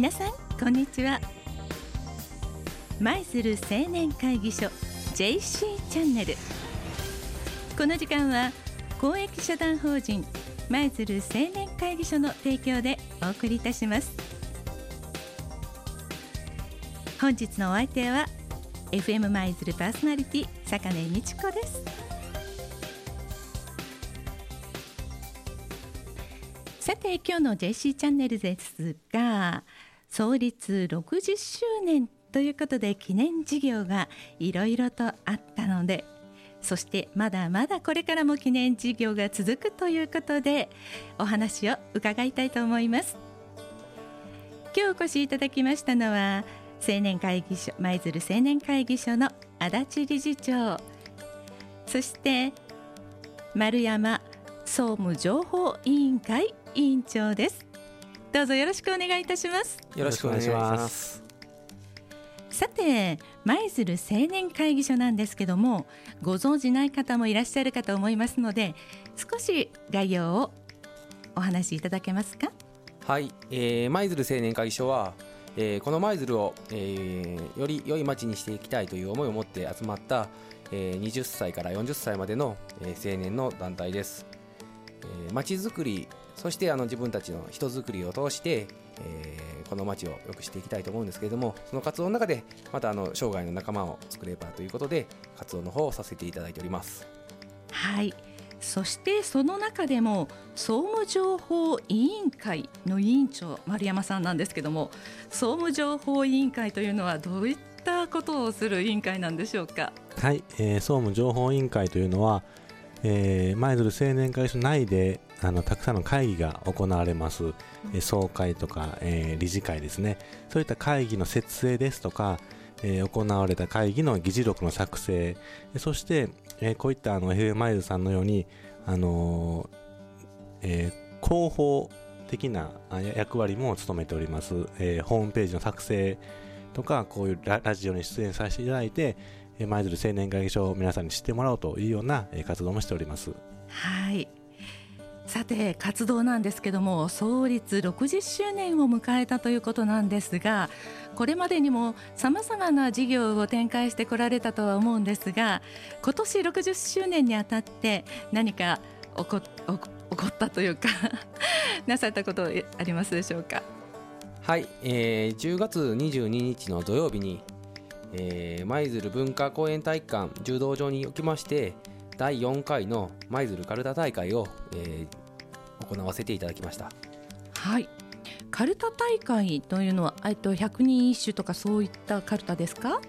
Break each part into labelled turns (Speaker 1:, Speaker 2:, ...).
Speaker 1: 皆さんこんにちは。舞鶴青年会議所 JC チャンネル。この時間は公益社団法人舞鶴青年会議所の提供でお送りいたします。本日のお相手は FM 舞鶴パーソナリティ坂根美智子です。さて今日の JC チャンネルですが創立60周年ということで記念事業がいろいろとあったのでそしてまだまだこれからも記念事業が続くということでお話を伺いたいと思います。今日お越しいただきましたのは青年会議所舞鶴青年会議所の足立理事長。そして丸山総務情報委員会委員長です。どうぞよろしくお願いいたします。
Speaker 2: よろしくお願いします。
Speaker 1: さて舞鶴青年会議所なんですけどもご存じない方もいらっしゃるかと思いますので少し概要をお話しいただけますか？
Speaker 2: はい、えー、舞鶴青年会議所は、えー、この舞鶴を、えー、より良い街にしていきたいという思いを持って集まった、えー、20歳から40歳までの、えー、青年の団体です、えー、街づくりそしてあの自分たちの人づくりを通して、えー、この街を良くしていきたいと思うんですけれどもその活動の中でまたあの生涯の仲間を作ればということで活動の方をさせていただいております。
Speaker 1: はい。そしてその中でも総務情報委員会の委員長丸山さんなんですけども総務情報委員会というのはどういったことをする委員会なんでしょうか？
Speaker 3: はい、えー、総務情報委員会というのはえー、舞鶴青年会所内であのたくさんの会議が行われます、うん、総会とか、えー、理事会ですね。そういった会議の設営ですとか、えー、行われた会議の議事録の作成。そして、えー、こういったあの FM 舞鶴さんのように、あのえー、広報的な役割も務めております、えー、ホームページの作成とかこういうラジオに出演させていただいて舞鶴青年会議所を皆さんに知ってもらおうというような活動もしております。
Speaker 1: はい。さて活動なんですけども創立60周年を迎えたということなんですがこれまでにもさまざまな事業を展開してこられたとは思うんですが今年60周年にあたって何か起こ起こったというか なさったことありますでしょうか？
Speaker 2: はい、えー、10月22日の土曜日にえ舞鶴文化公園体育館柔道場におきまして第4回の舞鶴かるた大会を、えー、行わせていただきました。
Speaker 1: はい。かるた大会というのはえっと百人一首とかそういったかるたですか？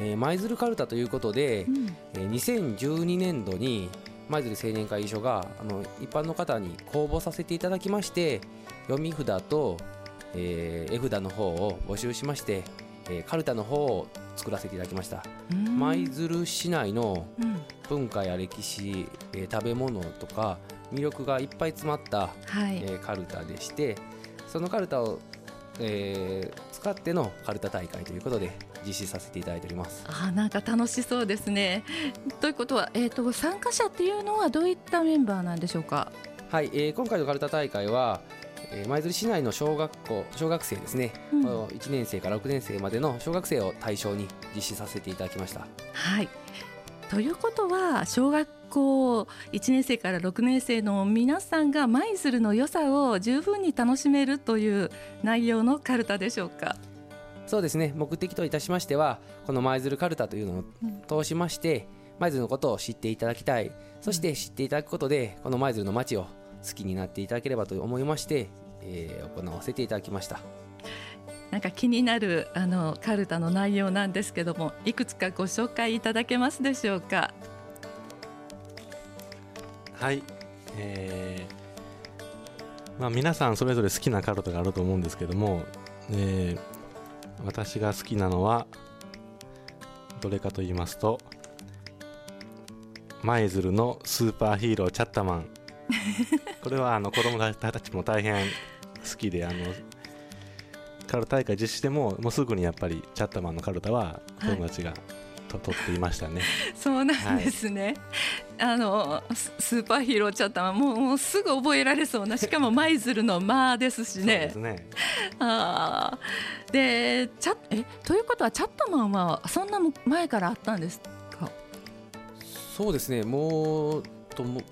Speaker 2: えー、舞鶴かるたということで、うん、えー、2012年度に舞鶴青年会議所があの一般の方に公募させていただきまして読み札と、えー、絵札の方を募集しましてえー、カルタの方を作らせていただきました。舞鶴市内の文化や歴史、えー、食べ物とか魅力がいっぱい詰まった、はい、えー、カルタでしてそのカルタを、えー、使ってのカルタ大会ということで実施させていただいております。
Speaker 1: あなんか楽しそうですね。ということは、えーと、参加者っていうのはどういったメンバーなんでしょうか？
Speaker 2: はい、えー、今回のカルタ大会は、えー、舞鶴市内の小学校小学生ですね、うん、1年生から6年生までの小学生を対象に実施させていただきました。
Speaker 1: はい。ということは小学校1年生から6年生の皆さんが舞鶴の良さを十分に楽しめるという内容のカルタでしょうか？
Speaker 2: そうですね。目的といたしましてはこの舞鶴カルタというのを通しまして舞鶴のことを知っていただきたい。そして知っていただくことでこの舞鶴の街を好きになっていただければと思いまして、えー、行わせていただきました。
Speaker 1: なんか気になるあのカルタの内容なんですけどもいくつかご紹介いただけますでしょうか？
Speaker 3: はい、えーまあ、皆さんそれぞれ好きなカルタがあると思うんですけども、えー、私が好きなのはどれかと言いますと舞鶴のスーパーヒーローチャッタマン。これはあの子供たちも大変好きであのカルタ大会実施してももうすぐにやっぱりチャットマンのカルタは子供たちが、はい、と取っていましたね。
Speaker 1: そうなんですね。あのスーパーヒーローチャットマンもうもうすぐ覚えられそうなしかも舞鶴の「まあ」ですしね。
Speaker 3: そうですね
Speaker 1: あーでチャえということはチャットマンはそんな前からあったんですか？
Speaker 2: そうですねもうとも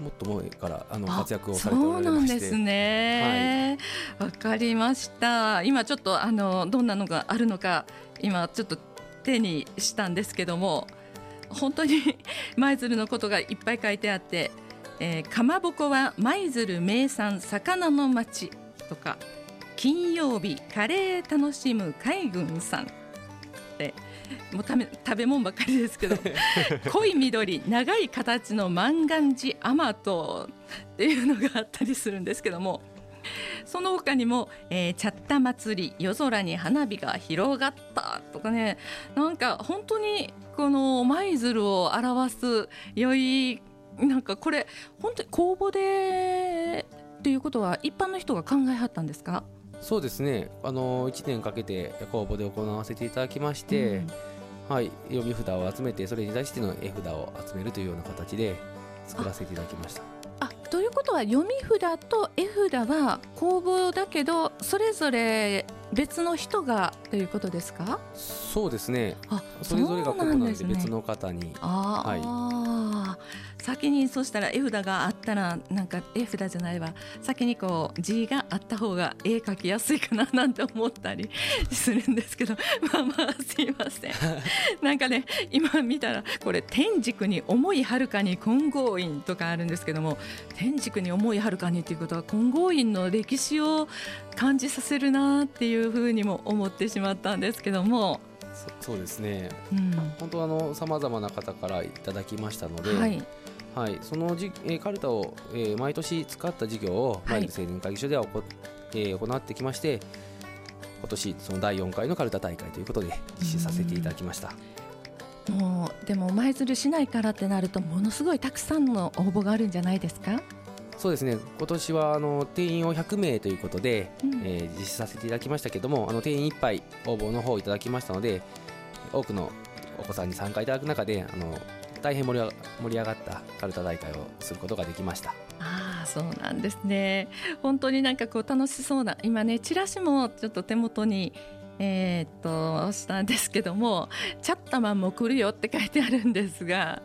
Speaker 2: もっと前からあの
Speaker 1: あ
Speaker 2: 活躍をされておられまして。
Speaker 1: そうなんですね。わ、かりました。今ちょっとあのどんなのがあるのか今ちょっと手にしたんですけども本当に 舞鶴のことがいっぱい書いてあって、えー、かまぼこは舞鶴名産魚の町とか金曜日カレー楽しむ海軍さんってもうため食べ物ばっかりですけど。濃い緑長い形の万願寺甘党っていうのがあったりするんですけども。その他にも、えー、チャッタ祭り夜空に花火が広がったとかね。なんか本当にこの舞鶴を表す良いなんかこれ本当に公募でっていうことは一般の人が考えはったんですか？
Speaker 2: そうですね。あの1年かけて公募で行わせていただきまして、
Speaker 1: うん。
Speaker 2: はい、読み札を集めてそれに対しての絵札を集めるというような形で作らせていただきました。
Speaker 1: あということは読み札と絵札は公募だけどそれぞれ別の人がということですか？
Speaker 2: そうですね。
Speaker 1: あ
Speaker 2: それぞれが
Speaker 1: そう
Speaker 2: 個々なん
Speaker 1: なんで
Speaker 2: 別の方に。
Speaker 1: ああ、先にそうしたら絵札があったらなんか絵札じゃないわ。先にこう字があった方が絵描きやすいかななんて思ったりするんですけど まあまあすいません。なんかね今見たらこれ天竺に思いはるかに金剛院とかあるんですけども天竺に思いはるかにっていうことは金剛院の歴史を感じさせるなっていうふうにも思ってしまったんですけども、
Speaker 2: そそうですね。
Speaker 1: うん。
Speaker 2: 本当あのさまざまな方からいただきましたので、
Speaker 1: はい、
Speaker 2: はい、そのじ、えーカルタを、えー毎年使った事業を
Speaker 1: はい。
Speaker 2: マイル青年会議所ではおこ、えー行ってきまして今年その第4回のカルタ大会ということで実施させていただきました。
Speaker 1: もうでも舞鶴市内からってなるとものすごいたくさんの応募があるんじゃないですか、
Speaker 2: そうですね。今年はあの定員を100名ということで、
Speaker 1: うん。
Speaker 2: えー実施させていただきましたけどもあの定員いっぱい応募の方をいただきましたので多くのお子さんに参加いただく中であの大変盛り上がったカルタ大会をすることができました。
Speaker 1: ああそうなんですね。本当になんかこう楽しそうな今ねチラシもちょっと手元にえーっとしたんですけども「チャッタマンも来るよ」って書いてあるんですが。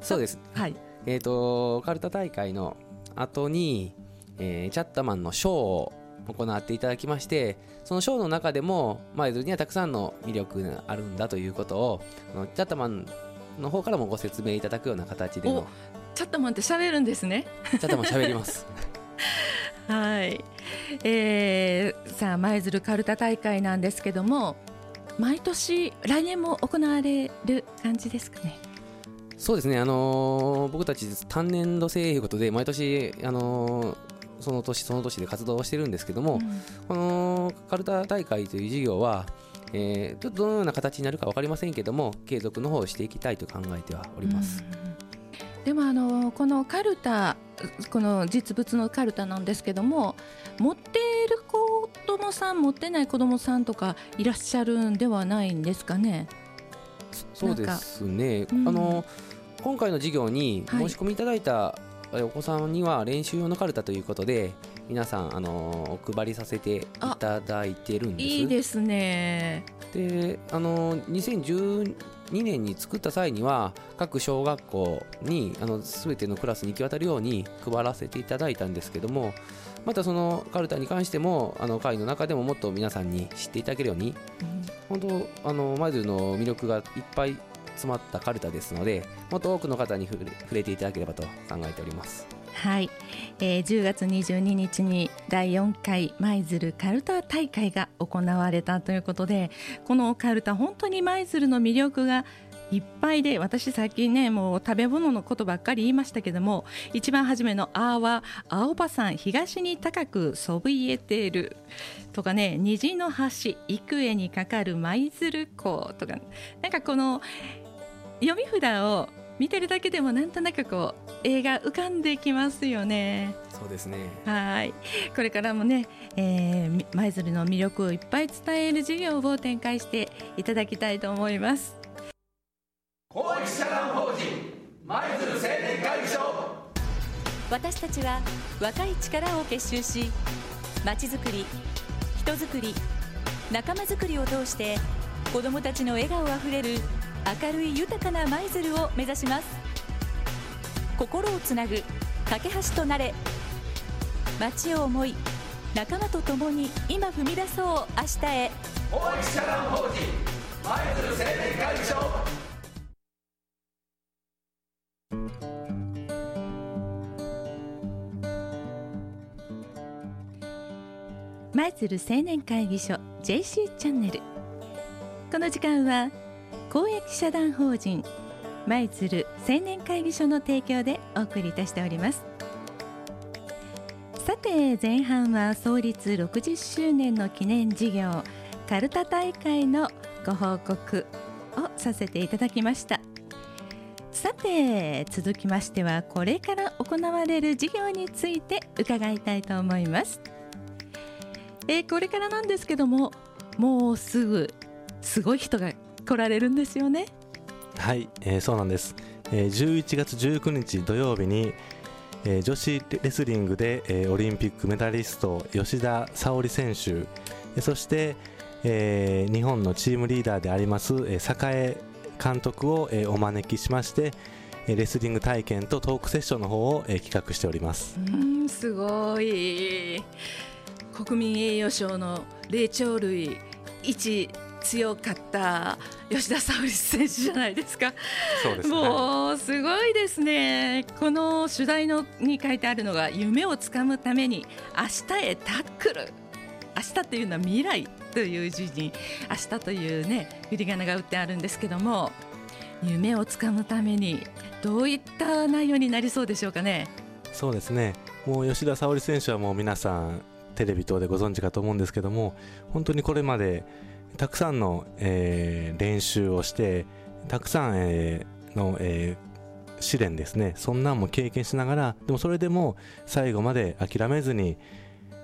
Speaker 2: そうです。
Speaker 1: はい。
Speaker 2: えー、とカルタ大会の後に、えーチャッタマンのショーを行っていただきましてそのショーの中でも舞鶴にはたくさんの魅力があるんだということをチャッタマンの方からもご説明いただくような形で
Speaker 1: お
Speaker 2: の
Speaker 1: チャッタマンって喋るんですね。
Speaker 2: チャッタマン喋ります。
Speaker 1: はい、えー、さあ舞鶴カルタ大会なんですけども毎年来年も行われる感じですかね？
Speaker 2: そうですね、あのー僕たち単年度制ということで毎年、あのーその年その年で活動をしてるんですけども、このカルタ大会という事業は、えーちょっとどのような形になるか分かりませんけども継続の方をしていきたいと考えてはおります、
Speaker 1: うんでもあのこのカルタこの実物のカルタなんですけども持っている子供さん持ってない子供さんとかいらっしゃるんではないんですかね？
Speaker 2: そうですね、
Speaker 1: うん。
Speaker 2: あの今回の授業に
Speaker 1: はい。
Speaker 2: 申し込みいただいたえお子さんには練習用のカルタということで皆さんあのお配りさせていただいてるんです。
Speaker 1: いいですね。
Speaker 2: であの2012年に作った際には各小学校にあの全てのクラスに行き渡るように配らせていただいたんですけどもまたそのカルタに関してもあの会の中でももっと皆さんに知っていただけるように本当あの舞鶴の魅力がいっぱい詰まったカルタですのでもっと多くの方に触れ触れていただければと考えております
Speaker 1: はい、えー、10月22日に第4回舞鶴カルタ大会が行われたということでこのカルタ本当に舞鶴の魅力がいっぱいで私さっきねもう食べ物のことばっかり言いましたけども一番初めの「あ」は「青葉山東に高くそびえている」とかね「虹の橋幾重にかかる舞鶴港」とかなんかこの読み札を見てるだけでもなんとなくこう絵が浮かんできますよね。
Speaker 2: そうですね
Speaker 1: はいこれからもね、えー、舞鶴の魅力をいっぱい伝える授業を展開していただきたいと思います。
Speaker 4: 公益社団法人舞鶴青私たちは若い力を結集しまちづくり人づくり仲間づくりを通して子どもたちの笑顔あふれる明るい豊かな舞鶴を目指します。心をつなぐ架け橋となれ。街を思い仲間と共に今踏み出そう明日へ。
Speaker 5: 大石社団法人舞鶴青年会議所
Speaker 1: 舞鶴青年会議所 JC チャンネル。この時間は公益社団法人舞鶴青年会議所の提供でお送りいたしております。さて前半は創立60周年の記念事業カルタ大会のご報告をさせていただきました。さて続きましてはこれから行われる事業について伺いたいと思います。えー、これからなんですけどももうすぐすごい人が来られるんですよね。
Speaker 3: はい、えー、そうなんです、えー、11月19日土曜日に、えー、女子レスリングで、えー、オリンピックメダリスト吉田沙保里選手そして、えー、日本のチームリーダーであります、えー、栄監督を、えー、お招きしましてレスリング体験とトークセッションの方を、えー、企画しております。
Speaker 1: うんすごい。国民栄誉賞の霊長類一強かった吉田沙保里選手じゃないですか。
Speaker 3: そうです、
Speaker 1: ね、もうすごいですね。この取材のに書いてあるのが夢をつかむために明日へタックル。明日というのは未来という字に明日というね振り仮名が打ってあるんですけども夢をつかむためにどういった内容になりそうでしょうかね。
Speaker 3: そうですね。もう吉田沙保里選手はもう皆さんテレビ等でご存知かと思うんですけども本当にこれまでたくさんの、えー、練習をしてたくさん、えー、の、えー、試練ですね。そんなんも経験しながらでもそれでも最後まで諦めずに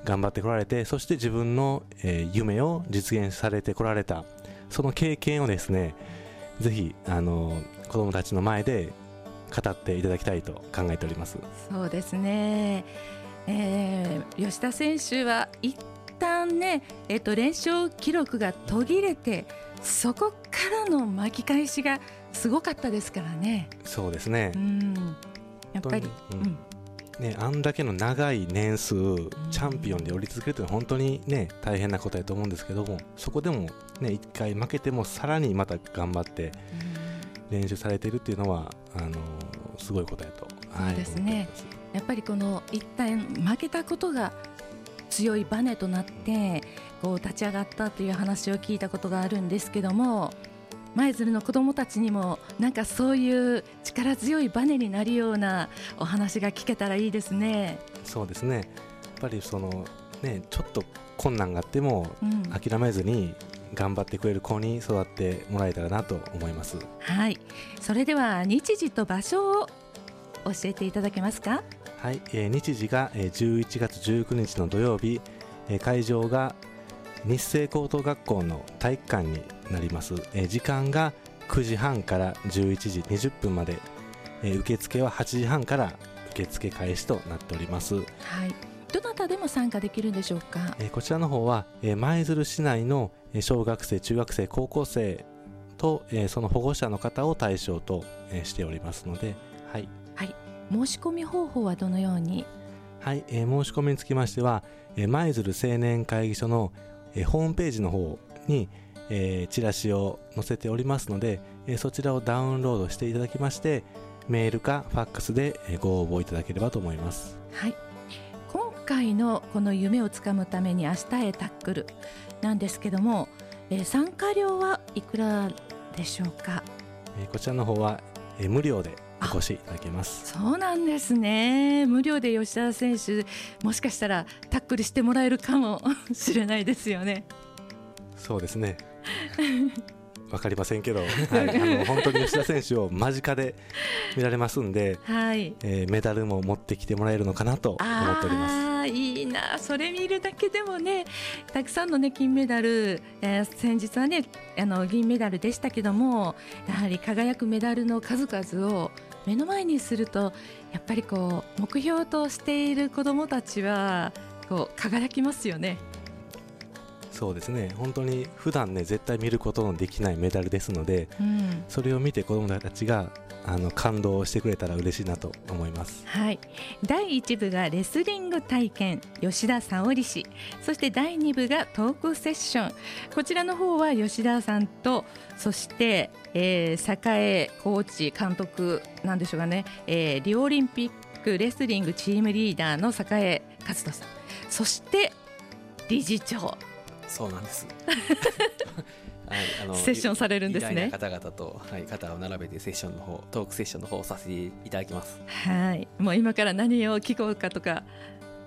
Speaker 3: 頑張ってこられてそして自分の、えー、夢を実現されてこられた。その経験をですねぜひあの子供たちの前で語っていただきたいと考えております。
Speaker 1: そうですね。えー、吉田選手は一旦ね、えーと、連勝記録が途切れてそこからの巻き返しがすごかったですからね。
Speaker 3: そうですね、
Speaker 1: うん、やっぱり、
Speaker 3: うん、ね、あんだけの長い年数、チャンピオンで降り続けるというのは本当に、ね、大変なことだと思うんですけどもそこでも、ね、1回負けてもさらにまた頑張って練習されているというのはあのすごいことやと。
Speaker 1: そうですね、やっぱりこの一旦負けたことが強いバネとなってこう立ち上がったという話を聞いたことがあるんですけども舞鶴の子どもたちにもなんかそういう力強いバネになるようなお話が聞けたらいいですね。
Speaker 3: そうですねやっぱりそのねちょっと困難があっても諦めずに頑張ってくれる子に育ってもらえたらなと思います。
Speaker 1: はいそれでは日時と場所を教えていただけますか？
Speaker 3: はい、えー、日時が、えー、11月19日の土曜日、えー、会場が日清高等学校の体育館になります、えー、時間が9時半から11時20分まで、えー、受付は8時半から受付開始となっております。はい。
Speaker 1: どなたでも参加できるんでしょうか、
Speaker 3: えー、こちらの方は、えー、舞鶴市内の小学生中学生高校生と、えー、その保護者の方を対象と、えー、しておりますのではい
Speaker 1: 申し込み方法はどのように？
Speaker 3: はい、えー、申し込みにつきましては舞鶴、青年会議所の、えー、ホームページの方に、えー、チラシを載せておりますので、えー、そちらをダウンロードしていただきましてメールかファックスでご応募いただければと思います。
Speaker 1: はい。今回のこの夢をつかむために明日へタックルなんですけども、えー、参加料はいくらでしょうか、
Speaker 3: えー、こちらの方は、えー、無料でお越しいただけます。
Speaker 1: そうなんですね。無料で吉田選手もしかしたらタックルしてもらえるかもしれないですよね。
Speaker 3: そうですね。わかりませんけど、はい、あの本当に吉田選手を間近で見られますんで、はい。えー、メダルも持ってきてもらえるのかなと思っております。
Speaker 1: いいな。それ見るだけでもねたくさんの、ね、金メダル、えー、先日はねあの銀メダルでしたけどもやはり輝くメダルの数々を目の前にするとやっぱりこう目標としている子どもたちはこう輝きますよね。
Speaker 3: そうですね本当に普段ね絶対見ることのできないメダルですので、うん、それを見て子どもたちがあの感動してくれたら嬉しいなと思います。
Speaker 1: はい。第1部がレスリング体験吉田沙織氏、そして第2部がトークセッション。こちらの方は吉田さんとそして、えー、栄コーチ監督なんでしょうかね、えー、リオオリンピックレスリングチームリーダーの栄勝人さん、そして理事長。
Speaker 2: そうなんです。
Speaker 1: はい、あのセッションされるんですね。
Speaker 2: 方々と、はい、肩を並べてセッションの方、トークセッションの方をさせていただきます。
Speaker 1: はい、もう今から何を聞こうかとか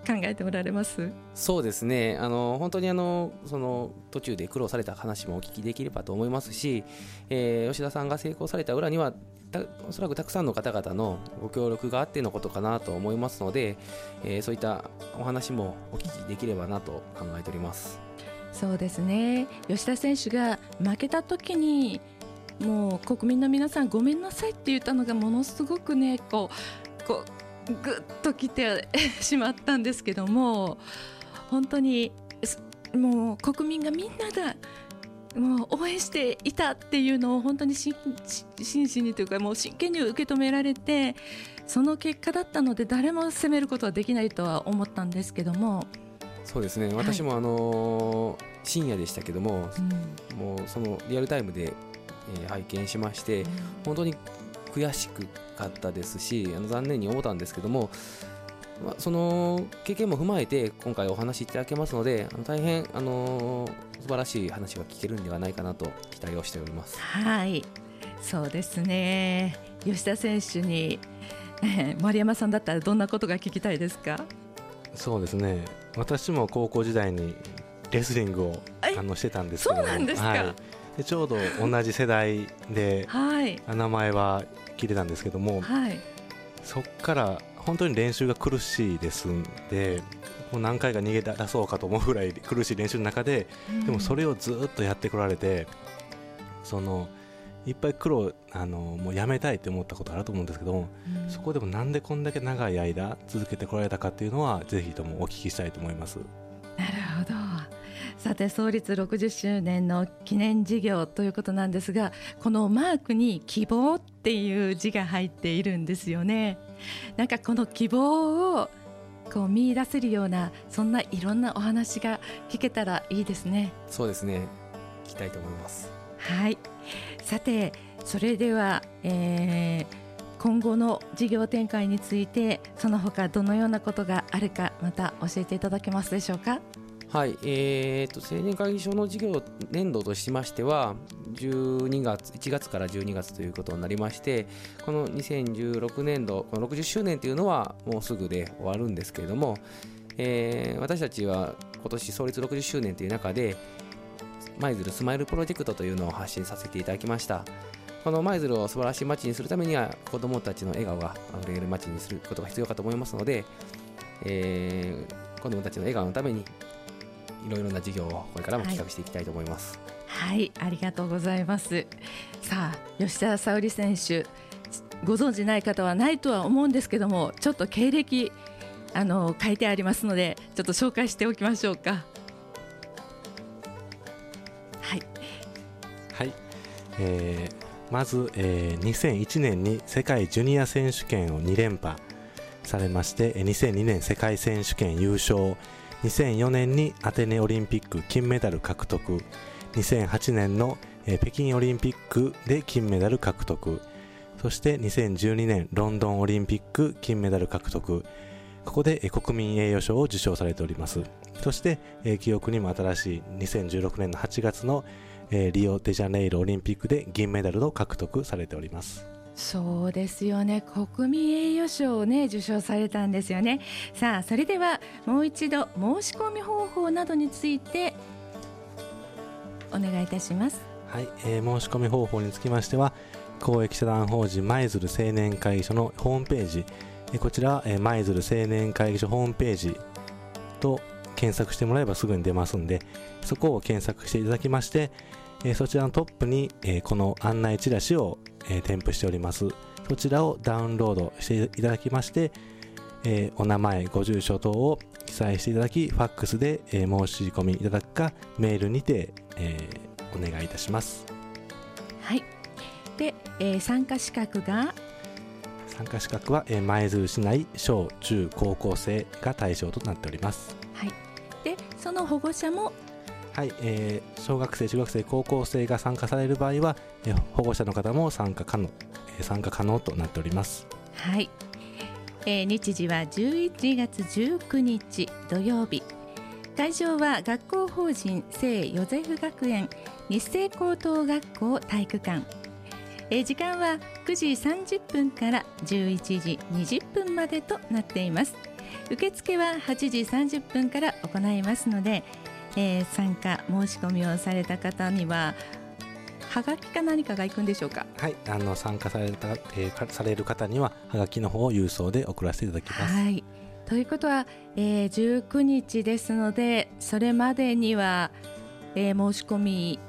Speaker 1: 考えておられます？
Speaker 2: そうですねあの本当にあのその途中で苦労された話もお聞きできればと思いますし、えー、吉田さんが成功された裏にはおそらくたくさんの方々のご協力があってのことかなと思いますので、えー、そういったお話もお聞きできればなと考えております。
Speaker 1: そうですね。吉田選手が負けた時にもう国民の皆さんごめんなさいって言ったのがものすごくねこうこうぐっときてしまったんですけども本当にもう国民がみんながもう応援していたっていうのを本当に真摯にというかもう真剣に受け止められてその結果だったので誰も責めることはできないとは思ったんですけども
Speaker 2: そうですね。私もあの深夜でしたけども、もうそのリアルタイムで、え拝見しまして、本当に悔しくかったですしあの残念に思ったんですけども、まあ、その経験も踏まえて今回お話しいただけますのであの大変、あの素晴らしい話が聞けるんではないかなと期待をしております。
Speaker 1: はい。そうですね。吉田選手に、え丸山さんだったらどんなことが聞きたいですか？
Speaker 3: そうですね私も高校時代にレスリングをあのしてたんですけど
Speaker 1: そうなんですか、はい、
Speaker 3: でちょうど同じ世代で、はい、名前は聞いてたんですけども、はい、そこから本当に練習が苦しいですんでもう何回か逃げ出そうかと思うぐらい苦しい練習の中で、うん、でもそれをずっとやってこられてそのいっぱい苦労あのもうやめたいって思ったことあると思うんですけども、うん、そこでもなんでこんだけ長い間続けてこられたかっていうのはぜひともお聞きしたいと思います。
Speaker 1: なるほどさて創立60周年の記念事業ということなんですがこのマークに「希望」っていう字が入っているんですよね。なんかこの希望をこう見出せるようなそんないろんなお話が聞けたらいいですね。
Speaker 2: そうですね聞きたいと思います。
Speaker 1: はいさてそれでは、えー、今後の事業展開についてその他どのようなことがあるかまた教えていただけますでしょうか？
Speaker 2: はい、えーと、青年会議所の事業年度としましては12月1月から12月ということになりましてこの2016年度この60周年というのはもうすぐで終わるんですけれども、えー、私たちは今年創立60周年という中で舞鶴スマイルプロジェクトというのを発信させていただきましたこの舞鶴を素晴らしい街にするためには子どもたちの笑顔があふれる街にすることが必要かと思いますので、えー、子どもたちの笑顔のためにいろいろな事業をこれからも企画していきたいと思います。
Speaker 1: はい、はい、ありがとうございます。さあ、吉田沙保里選手、ご存じない方はないとは思うんですけども、ちょっと経歴あの書いてありますので、ちょっと紹介しておきましょうか。
Speaker 3: えー、まず、えー、2001年に世界ジュニア選手権を2連覇されまして2002年世界選手権優勝2004年にアテネオリンピック金メダル獲得2008年の、えー、北京オリンピックで金メダル獲得そして2012年ロンドンオリンピック金メダル獲得。ここで、国民栄誉賞を受賞されております。そして、記憶にも新しい2016年の8月のえー、リオデジャネイロオリンピックで銀メダルを獲得されております。
Speaker 1: そうですよね。国民栄誉賞をね受賞されたんですよね。さあそれではもう一度申し込み方法などについてお願いいたします。
Speaker 3: はい、えー、申し込み方法につきましては公益社団法人舞鶴青年会議所のホームページ。こちら舞鶴青年会議所ホームページと検索してもらえばすぐに出ますんでそこを検索していただきまして、えそちらのトップに、えこの案内チラシを、え添付しております。そちらをダウンロードしていただきまして、えーお名前ご住所等を記載していただきファックスで、えー申し込みいただくかメールにて、えーお願いいたします。
Speaker 1: はい。で、えー参加資格が？
Speaker 3: 参加資格は、えー舞鶴市内小中高校生が対象となっております。
Speaker 1: はいでその保護者も
Speaker 3: はい、えー小学生中学生高校生が参加される場合は、えー保護者の方も参加可能、えー参加可能となっております。
Speaker 1: はい、えー日時は11月19日土曜日。会場は学校法人聖ヨゼフ学園日清高等学校体育館。えー時間は9時30分から11時20分までとなっています受付は8時30分から行いますので、えー参加申し込みをされた方にははがきか何かが行くんでしょうか？
Speaker 3: はいあの参加された、えーかされる方にははがきの方を郵送で送らせていただきます
Speaker 1: はい。ということは、えー、19日ですので、それまでには、えー申し込み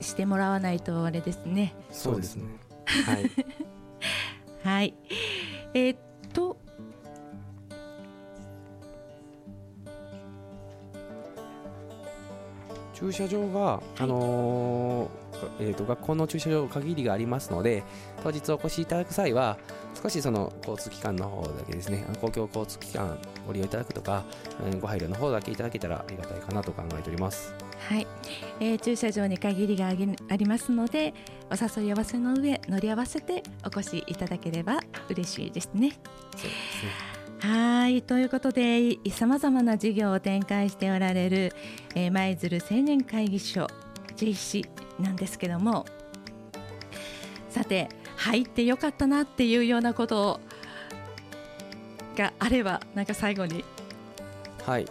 Speaker 1: してもらわないとあれですね。
Speaker 2: そうですね
Speaker 3: はい
Speaker 1: はい。えーっと、
Speaker 2: 駐車場が、あのーえー、と学校の駐車場限りがありますので当日お越しいただく際は少しその交通機関の方だけですね公共交通機関ご利用いただくとか、うんご配慮の方だけいただけたらありがたいかなと考えております。
Speaker 1: はい、えー駐車場に限りがありますので、お誘い合わせの上、乗り合わせてお越しいただければ嬉しいですね。
Speaker 2: そうですね
Speaker 1: はいということでさまざまな事業を展開しておられるえー舞、鶴青年会議所 JC なんですけどもさて入ってよかったなっていうようなことがあればなんか最後に。
Speaker 2: はい。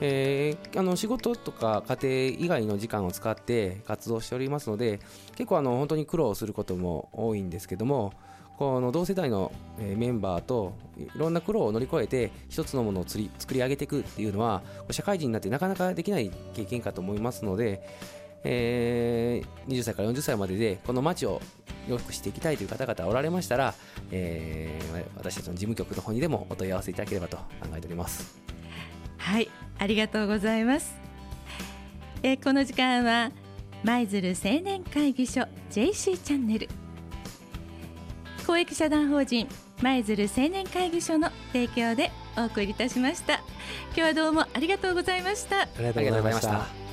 Speaker 2: えーあの仕事とか家庭以外の時間を使って活動しておりますので結構あの本当に苦労することも多いんですけどもこの同世代の、メンバーといろんな苦労を乗り越えて一つのものをつり作り上げていくっていうのは社会人になってなかなかできない経験かと思いますので、えー20歳から40歳まででこの街を良くしていきたいという方々おられましたら、えー私たちの事務局の方にでもお問い合わせいただければと考えております。
Speaker 1: はいありがとうございます、えーこの時間は舞鶴青年会議所 JC チャンネル公益社団法人舞鶴青年会議所の提供でお送りいたしました今日はどうもありがとうございました
Speaker 3: ありがと
Speaker 2: うございま
Speaker 3: し
Speaker 2: た。